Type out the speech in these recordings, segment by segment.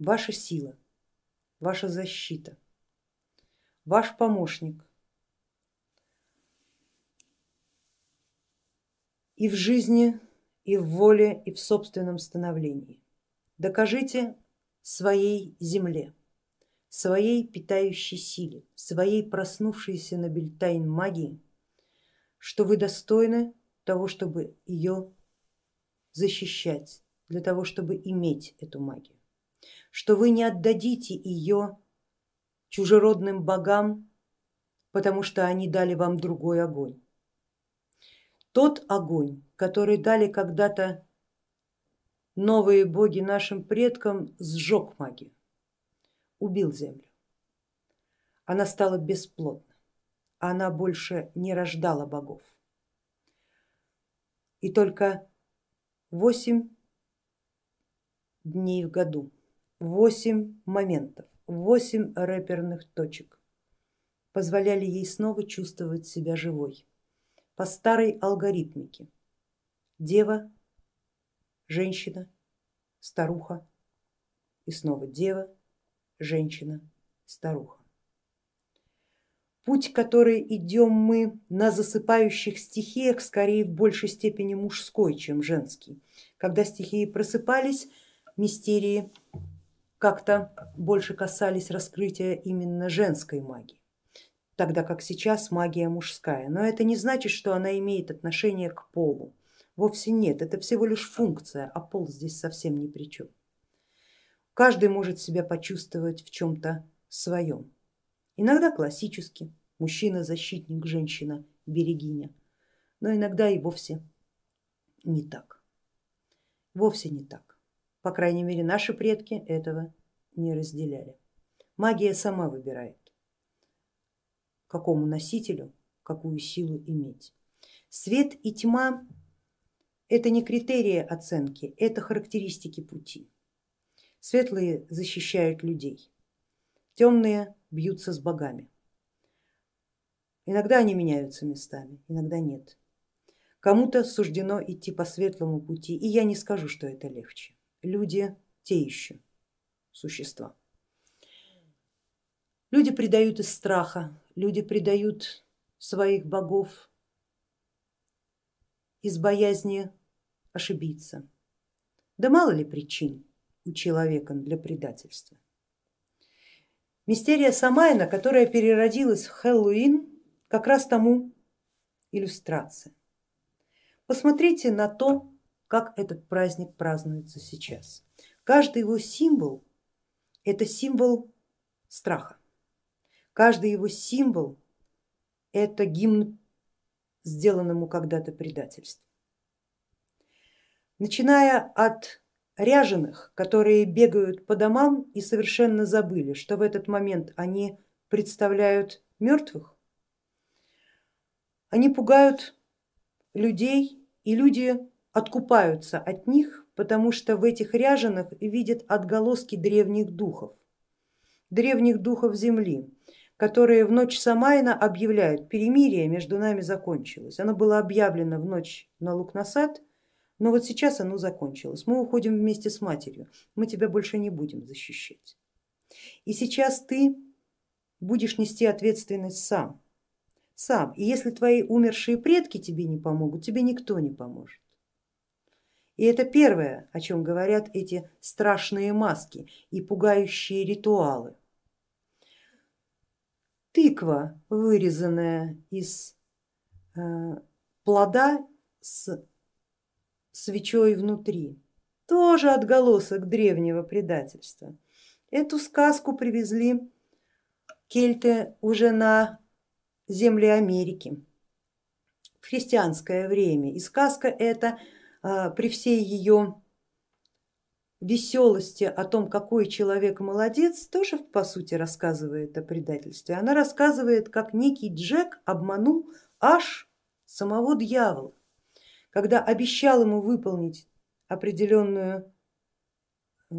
ваша сила, ваша защита, ваш помощник и в жизни, и в воле, и в собственном становлении. Докажите своей земле, своей питающей силе, своей проснувшейся на Бельтайн магии, что вы достойны того, чтобы ее защищать, для того, чтобы иметь эту магию, что вы не отдадите ее чужеродным богам, потому что они дали вам другой огонь тот огонь, который дали когда-то новые боги нашим предкам, сжег магию, убил землю. Она стала бесплодна, она больше не рождала богов. И только восемь дней в году, восемь моментов, восемь рэперных точек позволяли ей снова чувствовать себя живой по старой алгоритмике. Дева, женщина, старуха и снова дева, женщина, старуха. Путь, который идем мы на засыпающих стихиях, скорее в большей степени мужской, чем женский. Когда стихии просыпались, мистерии как-то больше касались раскрытия именно женской магии тогда как сейчас магия мужская. Но это не значит, что она имеет отношение к полу. Вовсе нет, это всего лишь функция, а пол здесь совсем ни при чем. Каждый может себя почувствовать в чем-то своем. Иногда классически, мужчина защитник, женщина берегиня, но иногда и вовсе не так. Вовсе не так. По крайней мере, наши предки этого не разделяли. Магия сама выбирает какому носителю какую силу иметь. Свет и тьма это не критерии оценки, это характеристики пути. Светлые защищают людей, темные бьются с богами. Иногда они меняются местами, иногда нет. Кому-то суждено идти по светлому пути, и я не скажу, что это легче. Люди те еще существа. Люди предают из страха, люди предают своих богов из боязни ошибиться. Да мало ли причин у человека для предательства. Мистерия Самайна, которая переродилась в Хэллоуин, как раз тому иллюстрация. Посмотрите на то, как этот праздник празднуется сейчас. Каждый его символ это символ страха. Каждый его символ это гимн сделанному когда-то предательству. Начиная от ряженых, которые бегают по домам и совершенно забыли, что в этот момент они представляют мертвых, они пугают людей и люди откупаются от них, потому что в этих ряженых видят отголоски древних духов, древних духов земли, которые в ночь Самайна объявляют, перемирие между нами закончилось. Оно было объявлено в ночь на Лукнасад, но вот сейчас оно закончилось. Мы уходим вместе с матерью, мы тебя больше не будем защищать. И сейчас ты будешь нести ответственность сам, сам. И если твои умершие предки тебе не помогут, тебе никто не поможет. И это первое, о чем говорят эти страшные маски и пугающие ритуалы тыква, вырезанная из э, плода с свечой внутри, тоже отголосок древнего предательства. Эту сказку привезли кельты уже на земли Америки в христианское время. И сказка эта при всей ее веселости о том, какой человек молодец, тоже по сути рассказывает о предательстве. Она рассказывает, как некий Джек обманул аж самого дьявола, когда обещал ему выполнить определенную, э,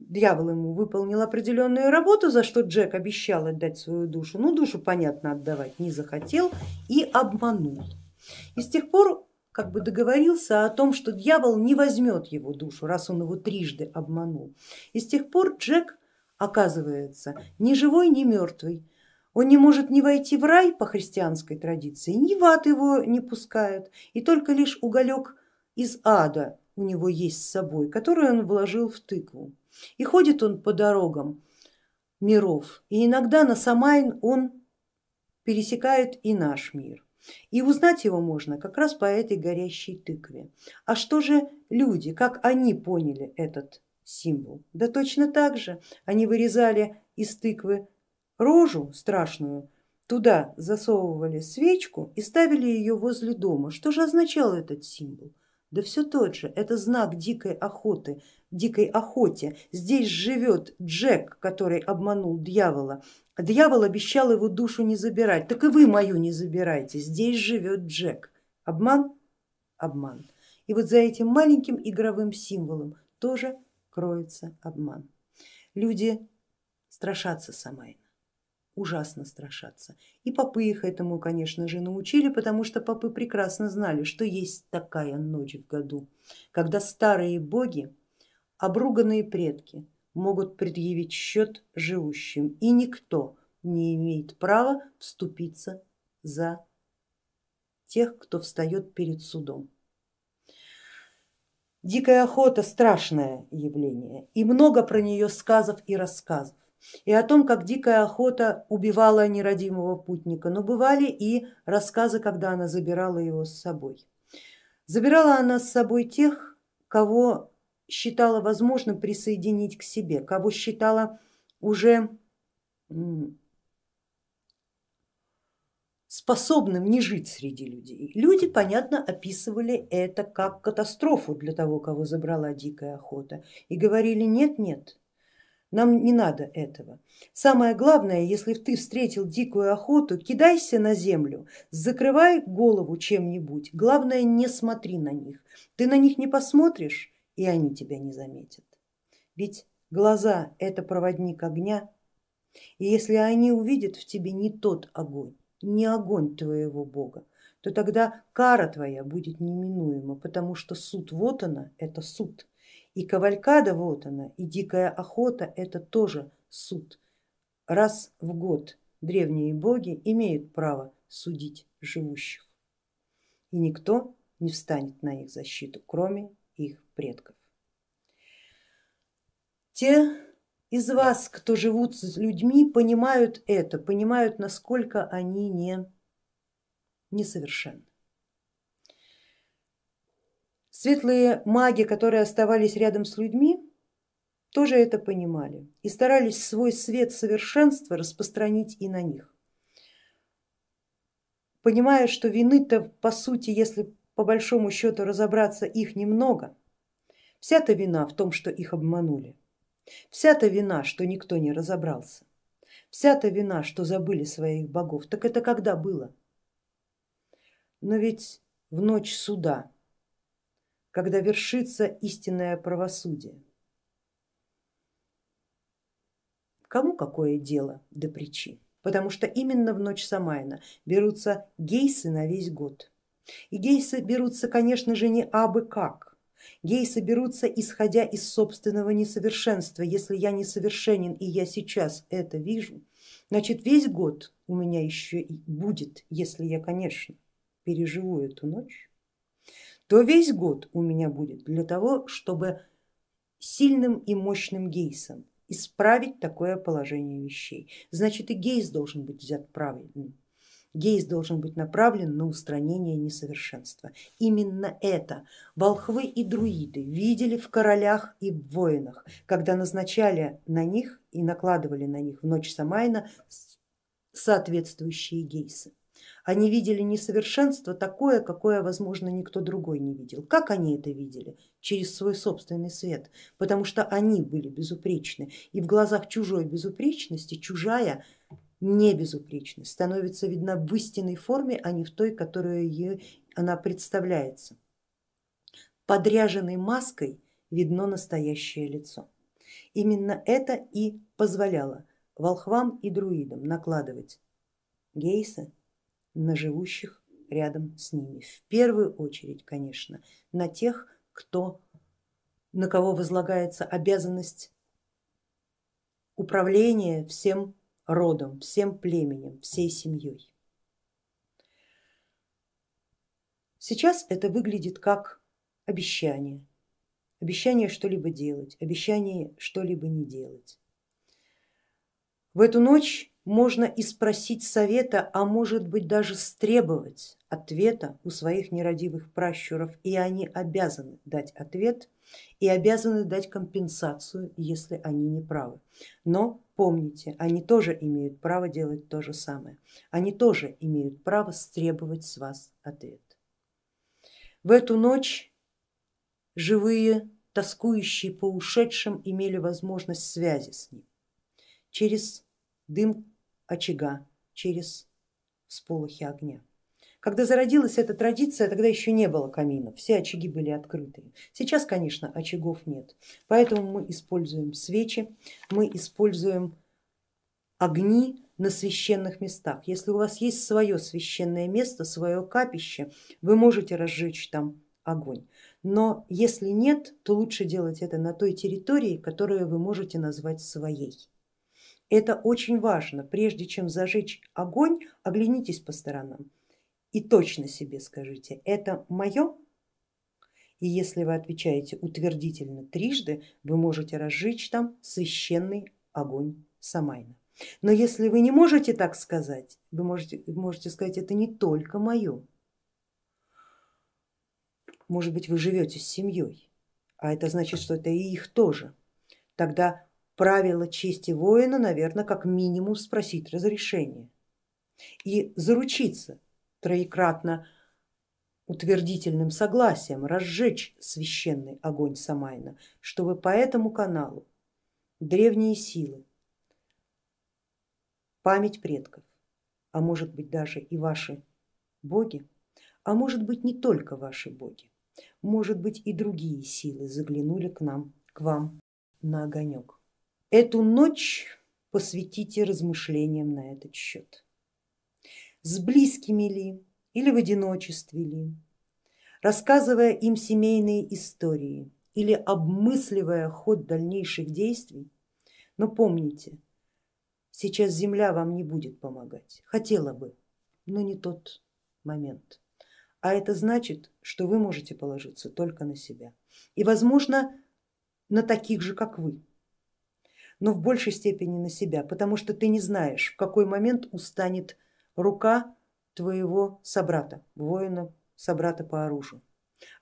дьявол ему выполнил определенную работу, за что Джек обещал отдать свою душу, ну душу понятно отдавать не захотел и обманул. И с тех пор как бы договорился о том, что дьявол не возьмет его душу, раз он его трижды обманул. И с тех пор Джек оказывается ни живой, ни мертвый. Он не может ни войти в рай по христианской традиции, ни в ад его не пускает, и только лишь уголек из ада у него есть с собой, который он вложил в тыкву. И ходит он по дорогам миров, и иногда на Самайн он пересекает и наш мир. И узнать его можно как раз по этой горящей тыкве. А что же люди, как они поняли этот символ? Да точно так же они вырезали из тыквы рожу страшную, туда засовывали свечку и ставили ее возле дома. Что же означал этот символ? Да все тот же, это знак дикой охоты, дикой охоте. Здесь живет Джек, который обманул дьявола. Дьявол обещал его душу не забирать, так и вы мою не забирайте, здесь живет Джек. Обман? Обман. И вот за этим маленьким игровым символом тоже кроется обман. Люди страшатся Самайна ужасно страшатся. И попы их этому, конечно же, научили, потому что попы прекрасно знали, что есть такая ночь в году, когда старые боги, обруганные предки могут предъявить счет живущим, и никто не имеет права вступиться за тех, кто встает перед судом. Дикая охота страшное явление, и много про нее сказов и рассказов и о том, как дикая охота убивала нерадимого путника, но бывали и рассказы, когда она забирала его с собой. Забирала она с собой тех, кого считала возможным присоединить к себе, кого считала уже способным не жить среди людей. Люди, понятно, описывали это как катастрофу для того, кого забрала дикая охота и говорили нет, нет, нам не надо этого. Самое главное, если ты встретил дикую охоту, кидайся на землю, закрывай голову чем-нибудь. Главное, не смотри на них. Ты на них не посмотришь, и они тебя не заметят. Ведь глаза это проводник огня, и если они увидят в тебе не тот огонь, не огонь твоего Бога, то тогда кара твоя будет неминуема, потому что суд вот она, это суд, и кавалькада вот она, и дикая охота это тоже суд. Раз в год древние боги имеют право судить живущих. И никто не встанет на их защиту, кроме их предков. Те из вас, кто живут с людьми, понимают это, понимают, насколько они не несовершенны. Светлые маги, которые оставались рядом с людьми, тоже это понимали и старались свой свет совершенства распространить и на них. Понимая, что вины-то по сути, если по большому счету разобраться, их немного, вся-то вина в том, что их обманули, вся-то вина, что никто не разобрался, вся-то вина, что забыли своих богов, так это когда было? Но ведь в ночь суда когда вершится истинное правосудие. Кому какое дело до причин? Потому что именно в ночь Самайна берутся гейсы на весь год. И гейсы берутся, конечно же, не абы как. Гейсы берутся исходя из собственного несовершенства. Если я несовершенен и я сейчас это вижу, значит весь год у меня еще и будет, если я, конечно, переживу эту ночь, то весь год у меня будет для того, чтобы сильным и мощным гейсом исправить такое положение вещей. Значит и гейс должен быть взят правильным. Гейс должен быть направлен на устранение несовершенства. Именно это волхвы и друиды видели в королях и в воинах, когда назначали на них и накладывали на них в ночь Самайна соответствующие гейсы. Они видели несовершенство такое, какое, возможно, никто другой не видел. Как они это видели? Через свой собственный свет, потому что они были безупречны. И в глазах чужой безупречности чужая не безупречность становится видна в истинной форме, а не в той, которую ей она представляется. Подряженной маской видно настоящее лицо. Именно это и позволяло волхвам и друидам накладывать гейсы на живущих рядом с ними. В первую очередь, конечно, на тех, кто, на кого возлагается обязанность управления всем родом, всем племенем, всей семьей. Сейчас это выглядит как обещание, обещание что-либо делать, обещание что-либо не делать. В эту ночь можно и спросить совета, а может быть даже стребовать ответа у своих нерадивых пращуров, и они обязаны дать ответ и обязаны дать компенсацию, если они не правы. Но помните, они тоже имеют право делать то же самое, они тоже имеют право стребовать с вас ответ. В эту ночь живые, тоскующие по ушедшим, имели возможность связи с ним через дым очага, через сполохи огня. Когда зародилась эта традиция, тогда еще не было каминов, все очаги были открыты. Сейчас, конечно, очагов нет, поэтому мы используем свечи, мы используем огни на священных местах. Если у вас есть свое священное место, свое капище, вы можете разжечь там огонь. Но если нет, то лучше делать это на той территории, которую вы можете назвать своей. Это очень важно. Прежде чем зажечь огонь, оглянитесь по сторонам и точно себе скажите, это мое? И если вы отвечаете утвердительно трижды, вы можете разжечь там священный огонь Самайна. Но если вы не можете так сказать, вы можете, можете сказать, это не только мое. Может быть, вы живете с семьей, а это значит, что это и их тоже. Тогда правило чести воина, наверное, как минимум спросить разрешение и заручиться троекратно утвердительным согласием разжечь священный огонь Самайна, чтобы по этому каналу древние силы, память предков, а может быть даже и ваши боги, а может быть не только ваши боги, может быть и другие силы заглянули к нам, к вам на огонек. Эту ночь посвятите размышлениям на этот счет. С близкими ли или в одиночестве ли, рассказывая им семейные истории или обмысливая ход дальнейших действий, но помните, сейчас земля вам не будет помогать, хотела бы, но не тот момент. А это значит, что вы можете положиться только на себя. И возможно на таких же, как вы, но в большей степени на себя, потому что ты не знаешь, в какой момент устанет рука твоего собрата, воина, собрата по оружию.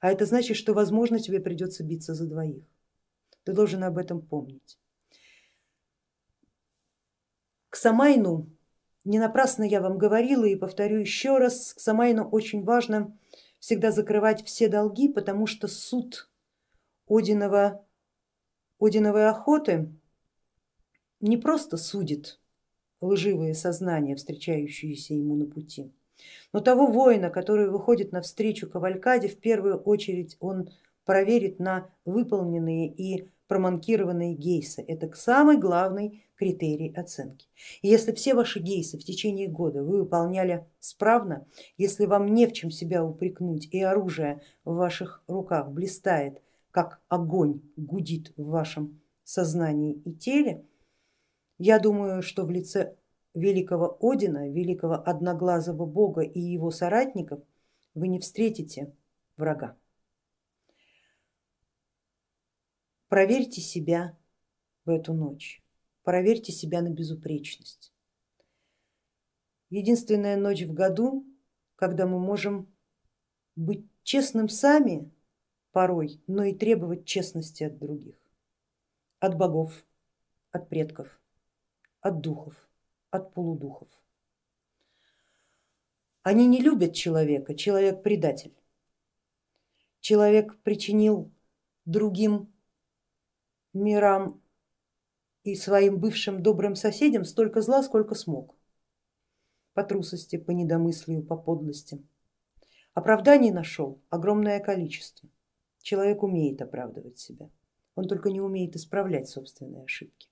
А это значит, что возможно тебе придется биться за двоих. Ты должен об этом помнить. К Самайну, не напрасно я вам говорила и повторю еще раз, к Самайну очень важно всегда закрывать все долги, потому что суд Одинова, Одиновой охоты не просто судит лживые сознания, встречающиеся ему на пути, но того воина, который выходит навстречу кавалькаде, в первую очередь он проверит на выполненные и проманкированные гейсы. Это самый главный критерий оценки. И если все ваши гейсы в течение года вы выполняли справно, если вам не в чем себя упрекнуть и оружие в ваших руках блистает, как огонь гудит в вашем сознании и теле, я думаю, что в лице великого Одина, великого одноглазого бога и его соратников вы не встретите врага. Проверьте себя в эту ночь, проверьте себя на безупречность. Единственная ночь в году, когда мы можем быть честным сами порой, но и требовать честности от других, от богов, от предков от духов, от полудухов. Они не любят человека, человек предатель. Человек причинил другим мирам и своим бывшим добрым соседям столько зла, сколько смог. По трусости, по недомыслию, по подлости. Оправданий нашел огромное количество. Человек умеет оправдывать себя, он только не умеет исправлять собственные ошибки.